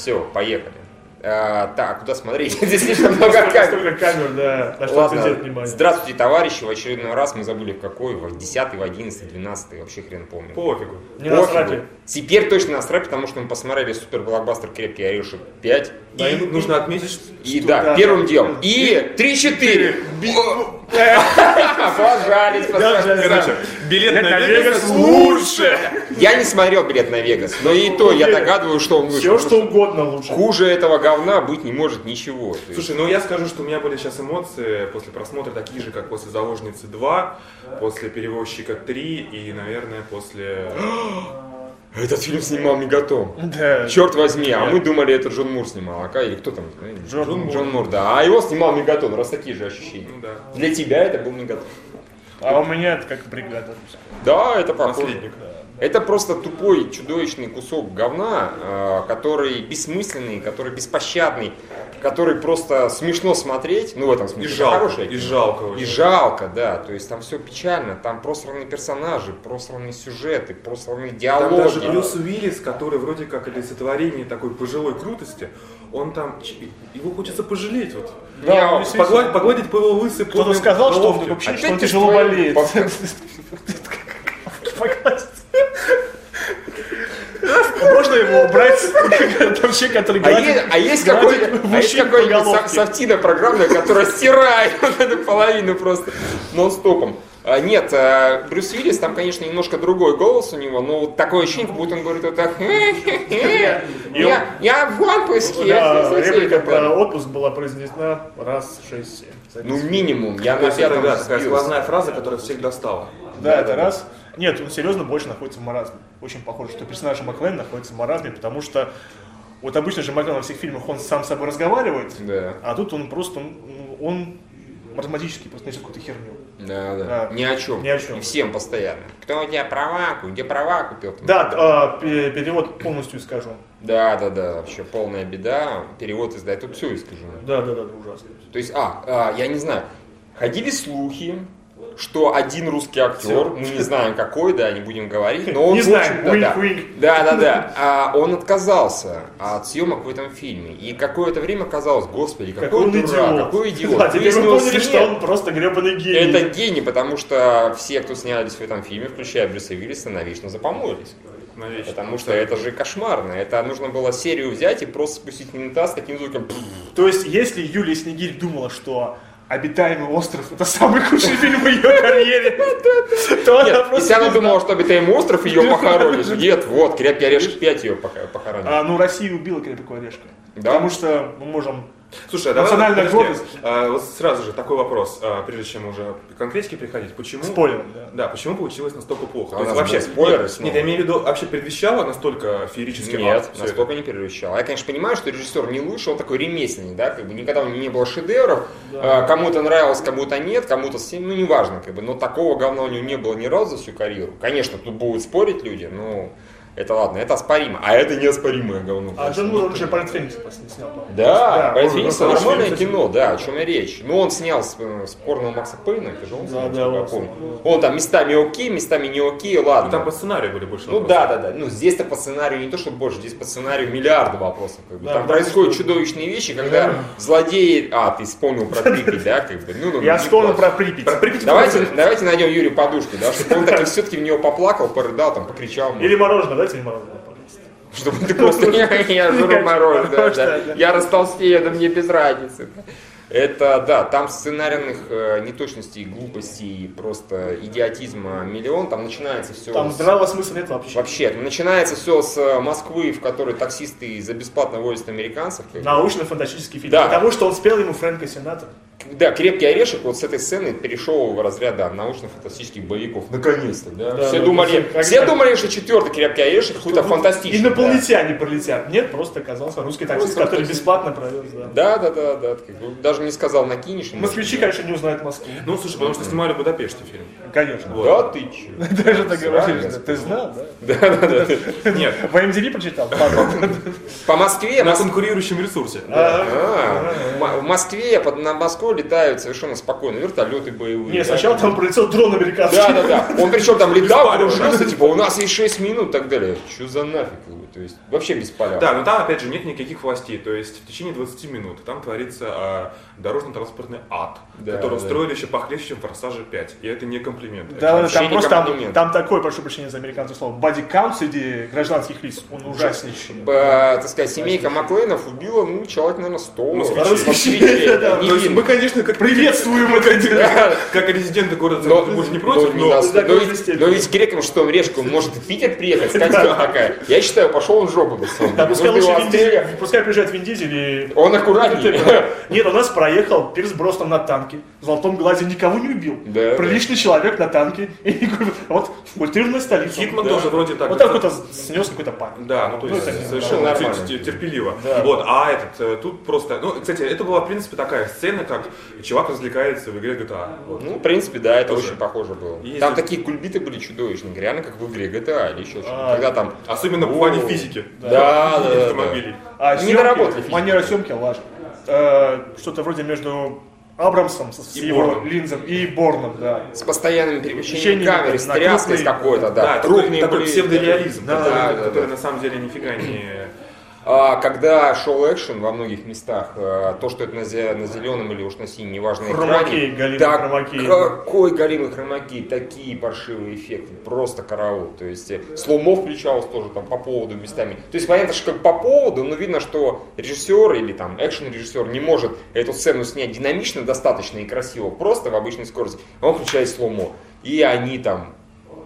Все, поехали. А, так, куда смотреть? Здесь слишком много камер. Столько камер, да, на что Ладно, внимание. здравствуйте, товарищи, в очередной раз мы забыли в какой, в 10, в 11, 12, вообще хрен помню. Пофигу. Не Пофигу. насрать. Теперь точно насрать, потому что мы посмотрели супер блокбастер «Крепкий орешек 5». И нужно отметить, что И да, да, первым да. делом. И 3-4. Пацаны. Короче, билет на Вегас лучше. Я не смотрел билет на Вегас, но и то я догадываюсь, что он вышел. Все, что угодно лучше. Хуже этого говна быть не может ничего. Слушай, ну я скажу, что у меня были сейчас эмоции после просмотра такие же, как после «Заложницы 2», после «Перевозчика 3» и, наверное, после... Этот фильм снимал Мегатон. Да. Черт возьми, а мы думали, это Джон Мур снимал, а или кто там? Джон Джон, Мур. Джон Мур, да. А его снимал Мегатон, раз такие же ощущения. Ну да. Для тебя это был Мегатон. А у меня это как бригада. Да, это похоже. Наследник. Это просто тупой, чудовищный кусок говна, э, который бессмысленный, который беспощадный, который просто смешно смотреть, ну в этом И смысле. это жалко, хорошее и жалко И очень. жалко, да, то есть там все печально, там просранные персонажи, просранные сюжеты, просранные Там диалоги. даже Брюс Уиллис, который вроде как олицетворение такой пожилой крутости, он там, его хочется пожалеть. Вот. Да, он. Погладить, погладить по его лысой Кто-то сказал, что он головке. вообще Опять что он тяжело свои болеет. Можно его убрать? Человек, который А есть, а есть какой-нибудь а есть какой-нибудь со- софтина программная, которая стирает вот эту половину просто нон-стопом. А, Нет, а, Брюс Уиллис, там, конечно, немножко другой голос у него, но вот такое ощущение, как будто он говорит вот так, я, я в отпуске. Да, реплика про отпуск была произнесена раз, шесть, семь. Ну, минимум, я на это, да, такая сбился. сквозная фраза, которая всех достала. Да, это раз. Нет, он серьезно больше находится в маразме. Очень похоже, что персонаж Маклейн находится в маразме, потому что вот обычно же Маклейн во всех фильмах он сам с собой разговаривает, Да, а тут он просто, ну, он маразматически просто несет какую-то херню. да, да, Да. Ни о чем. Ни о чем. И всем постоянно. Кто у тебя права, где права купил? Да, пе- перевод полностью скажу. Да, да, да, вообще полная беда. Перевод издать тут все искажено. Да, да, да, ужасно. То есть, а, а, я не знаю, ходили слухи, что один русский актер, мы не знаем какой, да, не будем говорить, но он, Не знаем, да, да, да, да, а он отказался от съемок в этом фильме. И какое-то время казалось, господи, какой, Какой он дурак, идиот. какой идиот. Да, теперь мы поняли, что он просто гребаный гений. Это гений, потому что все, кто снялись в этом фильме, включая Брюса Уиллиса, навечно запомоились. Навечно. Потому что это же кошмарно. Это нужно было серию взять и просто спустить в унитаз с таким звуком. То есть, если Юлия Снегирь думала, что «Обитаемый остров» — это самый худший фильм в ее карьере, то она просто если она думала, что обитаемый остров ее похоронит. Нет, вот, крепкий орешек 5 ее похоронит. А, ну, Россия убила крепкого орешка. Потому что мы можем... Слушай, а давай Национальная подожди. гордость. А, вот сразу же такой вопрос, а, прежде чем уже к конкретике приходить. Почему? Спойлер, да. Да, почему получилось настолько плохо? А То есть были спойлеры нет, нет, я имею в виду, вообще предвещало настолько феерический Нет, всё это? не перевещал. Я, конечно, понимаю, что режиссер не лучше, он такой ремесленник, да, как бы никогда у него не было шедевров, А, кому-то нравилось, кому-то нет, кому-то всем, ну, неважно, как бы, но такого говна у него не было ни разу за всю карьеру. Конечно, тут будут спорить люди, но это ладно, это оспоримо, а это неоспоримое говно. А. Джон Мур, он же «Полет Феникса» последний снял, по-моему. Да, Финкс он- нормальное кино, да, о чем и речь. Ну, он снял с- спорного Макса Пейна, это же он снял, Да, да, я он помню. снял. Он там местами окей, местами не окей, ладно. Ну, там по сценарию были больше Ну да, да, да. Ну здесь-то по сценарию не то, что больше, здесь по сценарию миллиарды вопросов. Как бы. Да, Там происходят что- чудовищные вещи, когда злодеи. А, ты вспомнил про Припять, да, как бы. Ну, ну, Я не вспомнил про Припять. Про Припять Давайте, давайте найдем Юрию подушку, да, чтобы он таки все-таки в него поплакал, порыдал, там, покричал. Или мороженое, дайте мне мороженое, пожалуйста. Чтобы ты просто, я, я жру мороженое, да, я растолстею, да мне без разницы. Это, да, там сценарных э, неточностей, глупостей, просто идиотизма миллион, там начинается все... Там здравого смысла нет вообще. Вообще, начинается все с Москвы, в которой таксисты за бесплатно возят американцев. Научно-фантастический фильм. Да. Потому что он спел ему Фрэнка Сината. Да, крепкий орешек вот с этой сцены перешел в разряд да, научно-фантастических боевиков. Наконец-то, да. Да, все да, думали, как- все как- думали, что четвертый крепкий орешек какой-то фантастический. Инопланетяне пролетят. Нет, просто оказался русский таксист, который таксист. бесплатно провез. Да. Да, да, да, да. Даже не сказал накинешь. Москвичи, конечно, не узнают Москву. Ну, слушай, потому что снимали в Будапеште фильм. Конечно. Вот. Да ты че? Даже так да. Ты знал, да? Да, да, да. Нет, В IMDb прочитал? По Москве, на конкурирующем ресурсе. А, в М- в Москве на Москву летают совершенно спокойно вертолеты боевые. Не, да. сначала там пролетел дрон американский. Да, да, да. Он причем там летал, типа, у нас есть 6 минут и так далее. Что за нафиг? Как? То есть вообще без поля. Да, но там, опять же, нет никаких властей. То есть в течение 20 минут там творится а, дорожно-транспортный ад, Да, который да. устроили еще похлеще, чем «Форсажа 5». И это не комплимент. Да, вообще там просто там, комплимент. там такой, прошу прощения за американское слово, бодикаунт среди гражданских лиц, он ужаснейший. Б- так сказать, семейка Маклейнов убила, ну, человек, наверное, 100 То есть мы, невинных. конечно, как Приветствуем это как резиденты города Но, Санкт-Петербург не против, но, но... ведь, грекам что, он может в Питер приехать, кто такая. Я считаю, пошел он в жопу. на самом Да, деле. пускай Ну, лучше Вин. Дизель, пускай приезжает Вин Дизель и... Он аккуратнее. Нет, у нас проехал Пирс Броснан на танке. В Золотом Глазе никого не убил. Да, Приличный человек на танке. И вот культурная столица. Хитман Да. тоже вроде так. Вот так вот снес какой-то парень. Да, ну то Ну, есть это совершенно тер- терпеливо. Да. Вот, а этот, э, тут просто, ну, кстати, это была, в принципе, такая сцена, как чувак развлекается в игре GTA. Вот. Ну, в принципе, да, это Тоже. очень похоже было. Если- Там такие кульбиты были чудовищные, реально как в игре GTA или еще что-то. А, Когда там... Особенно в плане физики. Да, да, да, автомобилей. А Не съемки, доработали физику. манера съемки лажа. Э, Что-то вроде между Абрамсом с И его Борном. линзом и Борном, да. С постоянным перемещением Перемещением, камеры, с на тряской с какой-то, да. Да, такой, крупные такой псевдореализм, Да, который, да, да, который да. на самом деле нифига не... А, когда шел экшен во многих местах, э, то, что это на, зе- на зеленом или уж на синем, неважно, Хромакей, экране, так хромакей. какой галимый хромакей, такие паршивые эффекты, просто караул. То есть э, slow-mo включалось тоже там по поводу местами. То есть понятно, что как по поводу, но видно, что режиссер или там экшен-режиссер не может эту сцену снять динамично, достаточно и красиво, просто в обычной скорости. Он включает slow-mo. И они там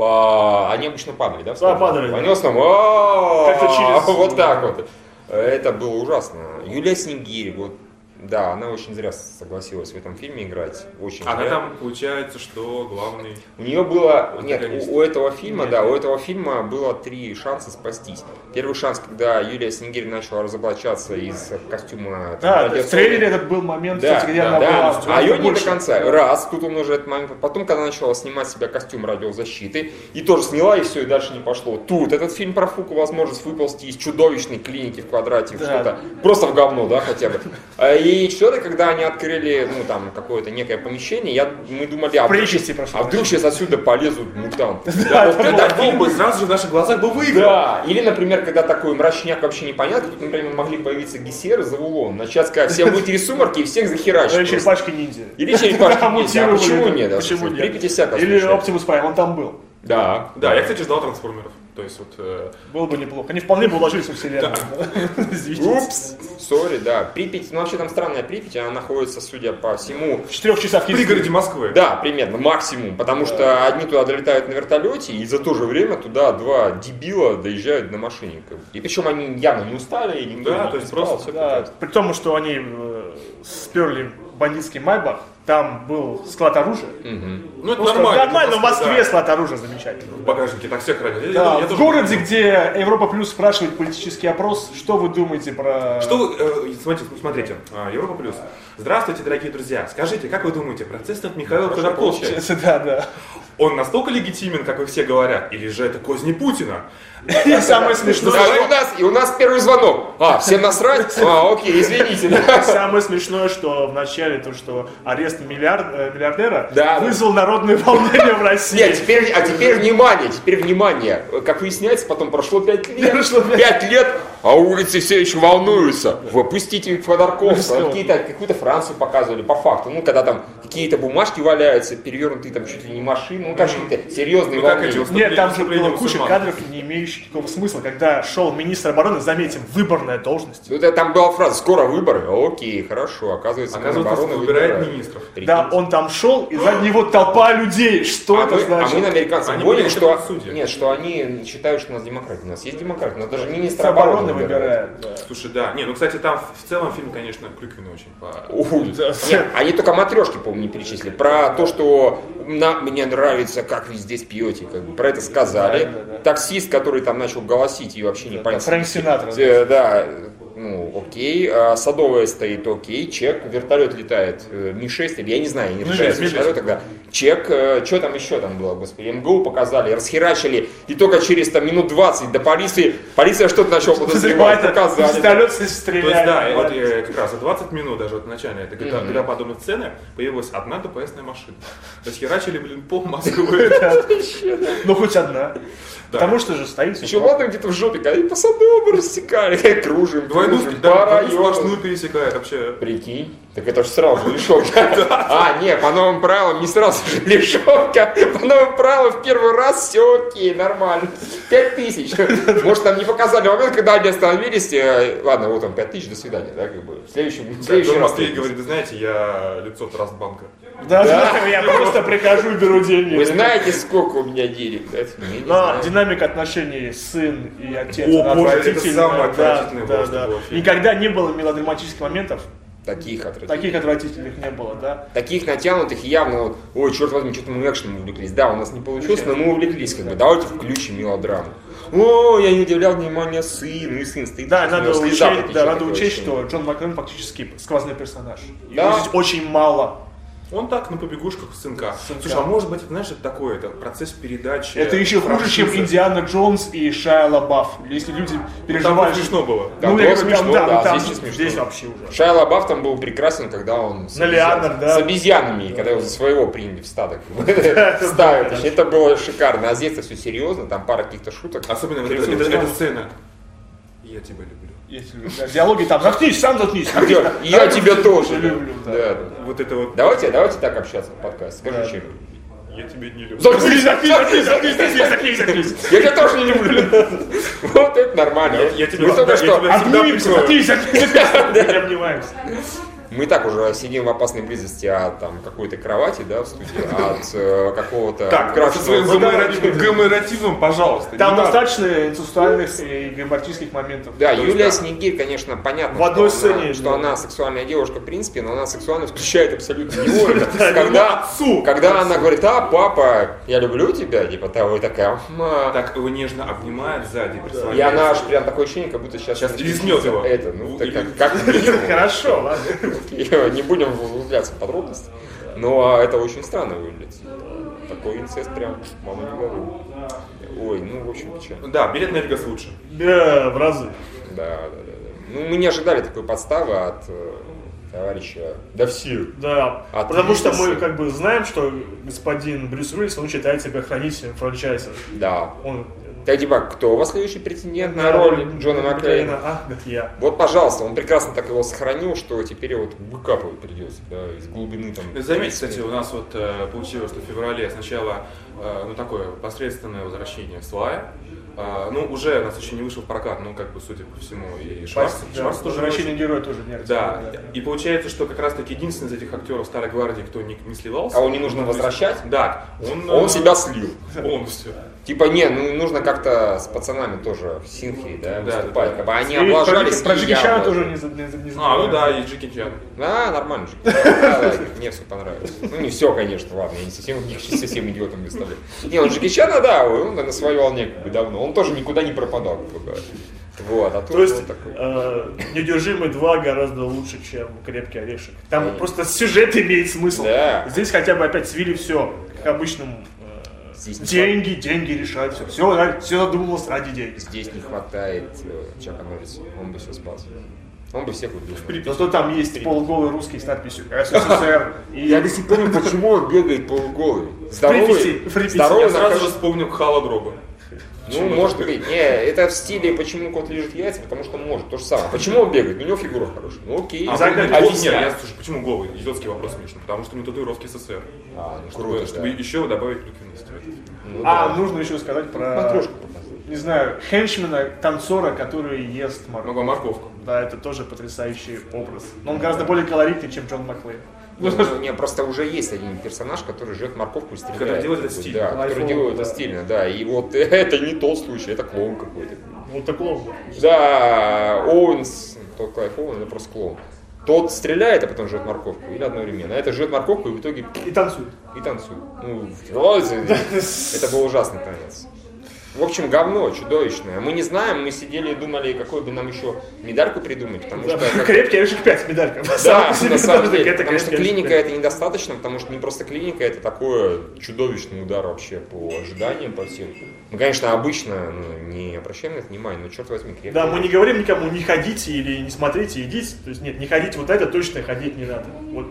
по... Они обычно падали, да? падали, да. «А-а-а», Как-то через- вот так вот. Это было ужасно. Юлия Снегирь, вот, да, она очень зря согласилась в этом фильме играть. Очень Она зря. там, получается, что главный... У нее было, нет, у, у этого фильма, да, у этого фильма было три шанса спастись. Первый шанс, когда Юлия Снегирь начала разоблачаться из костюма. там, Да, в радиационного- трейлере этот был момент, да, кстати, где да, она да, была а гораздо ее не до конца. Раз, тут он уже этот момент. Потом, когда начала снимать себя костюм радиозащиты, и тоже сняла, и все, и дальше не пошло. Тут этот фильм про Фуку возможность выползти из чудовищной клиники в квадрате, в Да. что-то просто в говно, да, хотя бы. А, И что-то, когда они открыли, ну, там, какое-то некое помещение, я, мы думали, а вдруг, Причасти, прошу а вдруг сейчас отсюда полезут мутанты. Да, вот это фильм бы сразу же в наших глазах бы выиграл. да, или, например, когда такой мрачняк вообще непонятно, тут, например, могли появиться гессеры за улон, начать сказать, всем выйти из сумерки и всех захерачить. Или черепашки ниндзя. Или черепашки ниндзя. А почему нет? Почему нет? Припяти всяко Или. Оптимус Прайм, он там был. Да. Да, я, кстати, ждал трансформеров. То есть вот... э, Было бы неплохо. Они вполне бы уложились во вселенную. Упс, сори, да. Припять, ну вообще там странная Припять, она находится, судя по всему, В четырех часах в пригороде Москвы. да, примерно, максимум, потому что одни туда долетают на вертолете, и за то же время туда два дебила доезжают на машине. И причем они явно не устали, и никто Да, не то есть просто, Да, при том, что они э, сперли бандитский Майбах, там был склад оружия. Мгм. Ну, это Просто нормально. Нормально, в Москве да. склад оружия замечательно. В багажнике так все хранят. Я- Да, я в тоже городе, помню. где Европа Плюс спрашивает политический опрос, что вы думаете про... Что вы, э, смотрите, смотрите, а, Европа Плюс. Здравствуйте, дорогие друзья. Скажите, как вы думаете, процесс над Михаилом Хорошо Ходорковским, получается. Да, да. он настолько легитимен, как вы все говорят, или же это козни Путина? И самое смешное, Да, у нас, и у нас первый звонок. А, всем насрать? А, окей, извините. Самое смешное, что в начале то, что арест миллиард, э, миллиардера Да. вызвал народное волнение в России. Нет, теперь, а теперь внимание, теперь внимание. Как выясняется, потом прошло 5 лет. Прошло пять. 5 лет, а улицы все еще волнуются. Выпустите Ходорковского. Ну, Какие-то, какую-то Францию показывали, по факту. Ну, когда там какие-то бумажки валяются, перевернутые там чуть ли не машины. Ну, какие-то серьезные Ну, волнения. эти Нет, там же было куча мусульман. кадров, не имеющих никакого смысла, когда шел министр обороны, заметим, выборная должность. Ну, это там была фраза, скоро выборы. Окей, хорошо. Оказывается, Оказывается, Минобороны выбирает выбирает. министров. Да, он там шел, и за него толпа людей. Что а, это мы, а значит? мы на американцев были что... Нет, что они считают, что у нас демократия. У нас есть демократия, у нас даже министр Министр обороны выбирает. выбирает. да. Слушай, да. Не, ну, кстати, там в целом фильм, конечно, клюквенный очень. по-. Да. Нет, они только матрешки, по-моему, не перечислили. Про то, что на, мне нравится, как вы здесь пьете. Как бы, про это сказали. Да, да, да. Таксист, который там начал голосить и вообще непонятно. Фрэнк Синатра. Э, Да, окей, а, садовая стоит, окей, чек, вертолет летает, э, Ми-6, или я не знаю, я не Ну, разбираюсь в Ми-6. вертолетах, да. Чек, что там еще там было, господи, МГУ показали, расхерачили, и только через там минут 20 до полиции, полиция что-то начала подозревать, показали. Вертолет То есть, стреляет. да, и вот э, как раз за 20 минут, даже вот в начале этой GTA, GTA подобной сцены, появилась одна ДПСная машина. То есть херачили, блин, пол Москвы. Ну, хоть одна. Потому что же стоит Еще ладно где-то в жопе, когда и по садовому рассекали, кружим, Двойную, кружим, да, по двойную району. сплошную пересекает вообще. Прикинь, так это же сразу лишевка. А, не, по новым правилам не сразу же лишевка. По новым правилам в первый раз все окей, нормально. Пять тысяч. Может, там не показали момент, когда они остановились. э, Ладно, вот он, пять тысяч, до свидания, да, как бы. В следующем, в следующий раз. Говорит, вы знаете, я лицо Трастбанка. Да, да, я просто прихожу и беру деньги. Вы знаете, сколько у меня денег? Но динамика отношений сын и отец О, боже, это самое да, отвратительное. Никогда не было мелодраматических моментов, Таких отвратительных. таких отвратительных не было, да. Таких натянутых явно, вот, ой, черт возьми, что-то мы экшеном увлеклись. Да, у нас не получилось, но мы увлеклись, как бы, давайте включим мелодраму. О, я не уделял внимания сыну, и сын стоит. Да, надо учесть, да, надо учесть, что Джон Маклен фактически сквозной персонаж. Да. Его здесь очень мало. Он так на побегушках сынка. Сынка. Слушай, а может быть, знаешь, это такое, это процесс передачи. Это еще хуже, чем. Индиана Джонс и Шайа Лабаф. Если люди Там переживают... смешно было. Там ну, тоже я говорю, смешно, там, да, там, здесь не смешно. здесь вообще уже. Шайа Лабаф там был прекрасен, когда он с, На обезьян- Леонард, да. с обезьянами, и когда его за своего приняли в стадо. как бы, Ставят. Это было шикарно. А здесь все серьезно, там пара каких-то шуток. Особенно вот да. эта сцена. Я тебя люблю. Если диалоги там, заткнись, сам заткнись. Я, я тебя тоже люблю, да. Да, да. Вот это вот. Давайте, давайте так общаться в подкасте. Скажи, Да. чем. Я тебя не люблю. Заткнись, Заткнись, заткнись, заткнись, заткнись, заткнись, заткнись. Я тебя тоже не люблю. Вот это нормально. Я- я тебя- Мы только что, тебя- всегда Обнимемся, прикрою. заткнись, заткнись. Не обнимаемся. Мы так уже сидим в опасной близости от там, какой-то кровати, да, в студии, от э, какого-то Так, со своим графического гомеративом, гомеративом, пожалуйста. Там достаточно инцестуальных и гамбартийских моментов. Да, Юлия да. Снегирь, конечно, понятно, В одной что, она, сцене, что да. она сексуальная девушка, в принципе, но она сексуальность включает абсолютно не его. Когда, отцу. когда она говорит, а, папа, я люблю тебя, типа того, и такая. Так его нежно обнимает сзади, И она аж прям такое ощущение, как будто сейчас... Сейчас лизнет его. Это, ну, Или- как, как. Хорошо, ладно. Не будем углубляться в подробности. Но это очень странно выглядит. Такой инцест прям, мама не говорю. Ой, ну, в общем, печально. Да, билет на Вегас лучше. Да, в разы. Да, да, да. Ну, мы не ожидали такой подставы от э, товарища. Да все. Да, А потому ты что мы как бы знаем, что господин Брюс Уиллис, он считает себя хранителем франчайза. Да. Он Так, типа, кто у вас следующий претендент на роль Джона Макклейна? А, я. Вот, пожалуйста, он прекрасно так его сохранил, что теперь его выкапывать придется, да, из глубины там. Заметьте, кстати, у нас вот э, получилось, что в феврале сначала э, ну такое посредственное возвращение Слая. А, ну, уже у нас еще не вышел в прокат, ну, как бы, судя по всему, и Шварц, Да, Шварц тоже Возвращение очень. героя тоже не Да, активно, и получается, что как раз таки единственный из этих актеров Старой Гвардии, кто не, не сливался. А его не нужно возвращать? Да, он, Он э, себя слил. полностью. Типа, не, ну нужно как-то с пацанами тоже в Синхе, да, Да, выступать. да. Как бы они И облажались. про Джеки. Чана тоже не, не, не А, ну да, и Джеки Чан. Да, нормально. Да, да, мне все понравилось. Ну, не все, конечно, ладно, я не совсем, не совсем идиотом выставляю. Не, он Джеки Чана, да, он на своей волне как бы давно. Он тоже никуда не пропадал, как бы. Вот, а То есть такой. э, «Неудержимый 2» гораздо лучше, чем «Крепкий орешек». Там Конечно. просто сюжет имеет смысл. Да. Здесь хотя бы опять свели все, как обычному. Здесь деньги, деньги решают все. Все, все задумалось ради денег. Здесь не хватает э, Чака Норриса, он бы все спас. Он бы всех убил. Зато там есть полуголый русский с надписью СССР. И Я до сих пор не понимаю, почему он бегает полуголый. Здоровый, в здоровый Я сразу же вспомнил Хала Дроба. Ну, может быть. Не, это в стиле, почему кот лежит яйца, потому что может. То же самое. Почему он бегает? У него фигура хорошая. Ну окей. А, Загнать ну, нет, я, слушай, почему голый? Идиотский вопрос смешно. Потому что у него татуировки СССР. А, ну Чтобы, круто, чтобы да. еще добавить клюквенности в этот фильм. Ну, А, да. нужно еще сказать про, Матрешку показывают. не знаю, henchman а, танцора, который ест морковку. Морковку. Да, это тоже потрясающий образ. Но он гораздо более колоритный, чем Джон Маклейн. Ну, ну, не, просто уже есть один персонаж, который жрет морковку и стреляет. Который делает это стильно. Да, который делает это стильно, да. И вот это не тот случай, это клоун какой-то. Вот так клоун. Да, Оуэнс, тот Клайв Оуэн, это просто клоун. Тот стреляет, а потом жрет морковку. Или одновременно. А это жрет морковку и в итоге И танцует. и танцует. Ну, это, это был ужасный танец. В общем, говно чудовищное. Мы не знаем, мы сидели и думали, какую бы нам еще медальку придумать, потому что... как- Крепкий орешек 5 медалька. Да, на самом деле, потому что клиника это недостаточно, потому что не просто клиника, это такой чудовищный удар вообще по ожиданиям, по всем. Мы, конечно, обычно ну, не обращаем на это внимания, но черт возьми, крепкий. Да, мы не говорим никому, не ходите или не смотрите, идите. То есть нет, не ходите вот это, точно ходить не надо. Вот.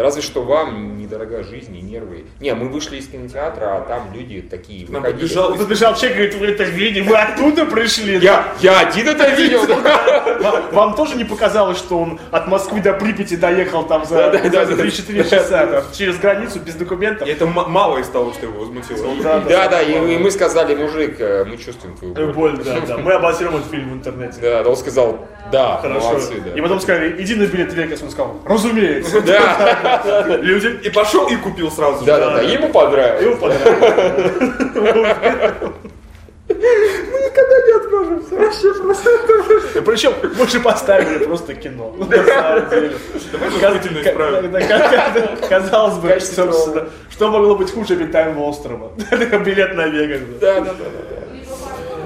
Разве что вам недорога жизнь и нервы. Не, мы вышли из кинотеатра, а там люди такие нам выходили. подбежал- Подбежал человек, говорит, вы это видели, вы оттуда пришли. Я, я один это видел. Вам, тоже не показалось, что он от Москвы до Припяти доехал там за, Да-да-да. за 3-4 часа, через границу без документов? Это мало из того, что его возмутило. Да, Да, и, мы сказали, мужик, э, мы чувствуем твою боль. Да, да. Мы обозрем этот фильм в интернете. Да, он сказал, да, Хорошо. молодцы. И потом сказали, иди на билет Вегас. Он сказал, разумеется. Да, Люди. И пошел и купил сразу. же. да, да, да, ему понравилось. Его понравилось. Мы никогда не откажемся. Вообще просто. Причем мы же поставили просто кино. Казалось бы, что могло быть хуже обитаемого острова? Билет на Вегас. Да, да, да.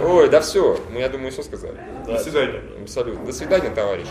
Ой, да все, мы, я думаю, все сказали. До свидания. Абсолютно. До свидания, товарищи.